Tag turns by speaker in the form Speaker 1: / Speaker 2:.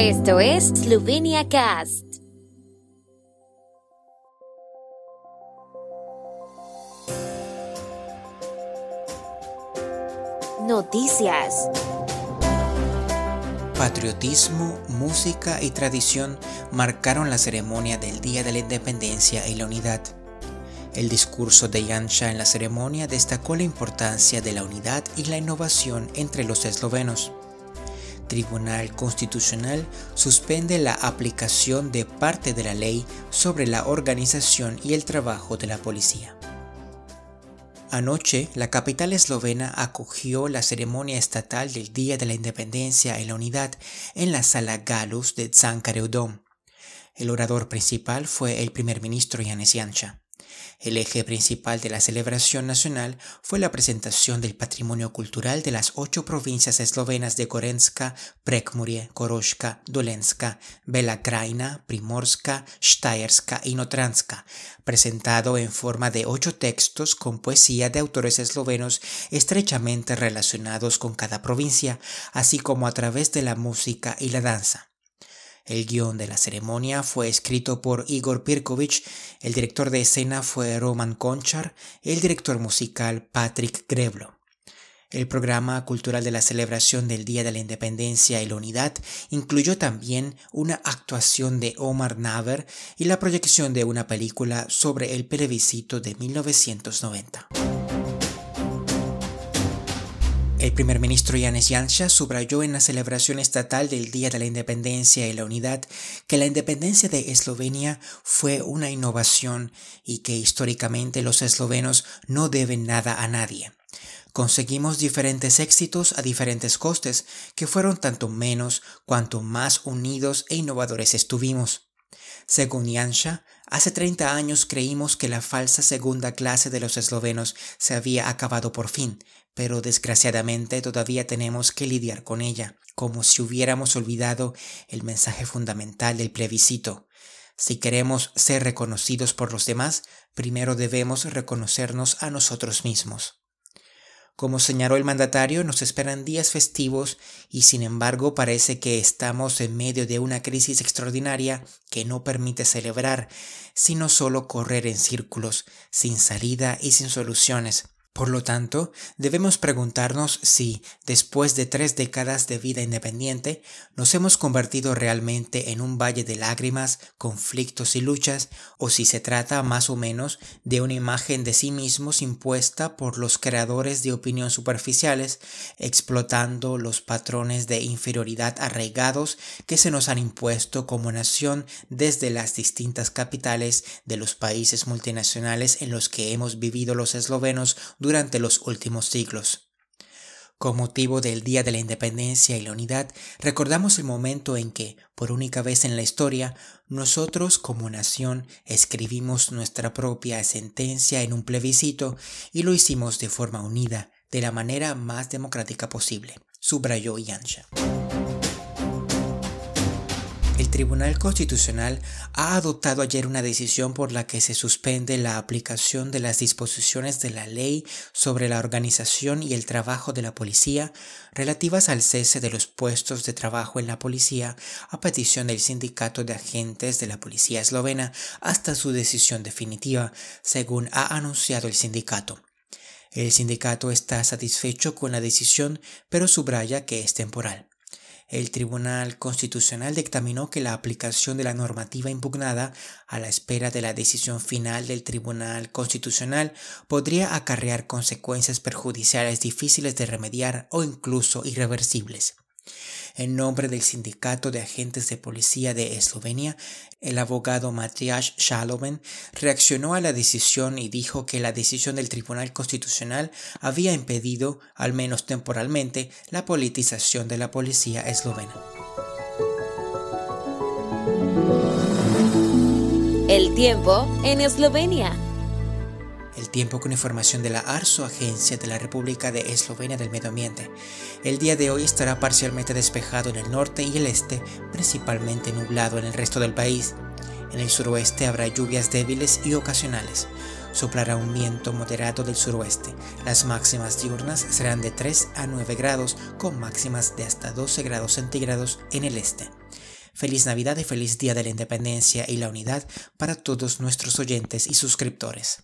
Speaker 1: Esto es Slovenia Cast. Noticias.
Speaker 2: Patriotismo, música y tradición marcaron la ceremonia del Día de la Independencia y la Unidad. El discurso de Janša en la ceremonia destacó la importancia de la unidad y la innovación entre los eslovenos. Tribunal Constitucional suspende la aplicación de parte de la ley sobre la organización y el trabajo de la policía. Anoche, la capital eslovena acogió la ceremonia estatal del Día de la Independencia y la Unidad en la sala Galus de Cankareu Dom. El orador principal fue el primer ministro Janez Janša. El eje principal de la celebración nacional fue la presentación del patrimonio cultural de las ocho provincias eslovenas de Gorenska, Prekmurie, Koroška, Dolenska, Bela Krajina, Primorska, Štajerska y Notranska, presentado en forma de ocho textos con poesía de autores eslovenos estrechamente relacionados con cada provincia, así como a través de la música y la danza. El guion de la ceremonia fue escrito por Igor Pirkovic, el director de escena fue Roman Konchar, el director musical Patrick Greblo. El programa cultural de la celebración del Día de la Independencia y la Unidad incluyó también una actuación de Omar Naver y la proyección de una película sobre el plebiscito de 1990. El primer ministro Yanis Janša subrayó en la celebración estatal del Día de la Independencia y la Unidad que la independencia de Eslovenia fue una innovación y que históricamente los eslovenos no deben nada a nadie. Conseguimos diferentes éxitos a diferentes costes, que fueron tanto menos cuanto más unidos e innovadores estuvimos. Según Janša, hace 30 años creímos que la falsa segunda clase de los eslovenos se había acabado por fin, pero desgraciadamente todavía tenemos que lidiar con ella, como si hubiéramos olvidado el mensaje fundamental del plebiscito. Si queremos ser reconocidos por los demás, primero debemos reconocernos a nosotros mismos. Como señaló el mandatario, nos esperan días festivos y sin embargo parece que estamos en medio de una crisis extraordinaria que no permite celebrar, sino solo correr en círculos, sin salida y sin soluciones. Por lo tanto, debemos preguntarnos si, después de tres décadas de vida independiente, nos hemos convertido realmente en un valle de lágrimas, conflictos y luchas, o si se trata más o menos de una imagen de sí mismos impuesta por los creadores de opinión superficiales, explotando los patrones de inferioridad arraigados que se nos han impuesto como nación desde las distintas capitales de los países multinacionales en los que hemos vivido los eslovenos durante los últimos siglos. Con motivo del Día de la Independencia y la Unidad, recordamos el momento en que, por única vez en la historia, nosotros como nación escribimos nuestra propia sentencia en un plebiscito y lo hicimos de forma unida, de la manera más democrática posible, subrayó Yansha. Tribunal Constitucional ha adoptado ayer una decisión por la que se suspende la aplicación de las disposiciones de la ley sobre la organización y el trabajo de la policía relativas al cese de los puestos de trabajo en la policía a petición del sindicato de agentes de la policía eslovena hasta su decisión definitiva, según ha anunciado el sindicato. El sindicato está satisfecho con la decisión, pero subraya que es temporal el Tribunal Constitucional dictaminó que la aplicación de la normativa impugnada a la espera de la decisión final del Tribunal Constitucional podría acarrear consecuencias perjudiciales difíciles de remediar o incluso irreversibles. En nombre del Sindicato de Agentes de Policía de Eslovenia, el abogado Matías Shaloven reaccionó a la decisión y dijo que la decisión del Tribunal Constitucional había impedido, al menos temporalmente, la politización de la policía eslovena.
Speaker 1: El tiempo en Eslovenia
Speaker 2: tiempo con información de la ARSO, Agencia de la República de Eslovenia del Medio Ambiente. El día de hoy estará parcialmente despejado en el norte y el este, principalmente nublado en el resto del país. En el suroeste habrá lluvias débiles y ocasionales. Soplará un viento moderado del suroeste. Las máximas diurnas serán de 3 a 9 grados, con máximas de hasta 12 grados centígrados en el este. Feliz Navidad y feliz Día de la Independencia y la Unidad para todos nuestros oyentes y suscriptores.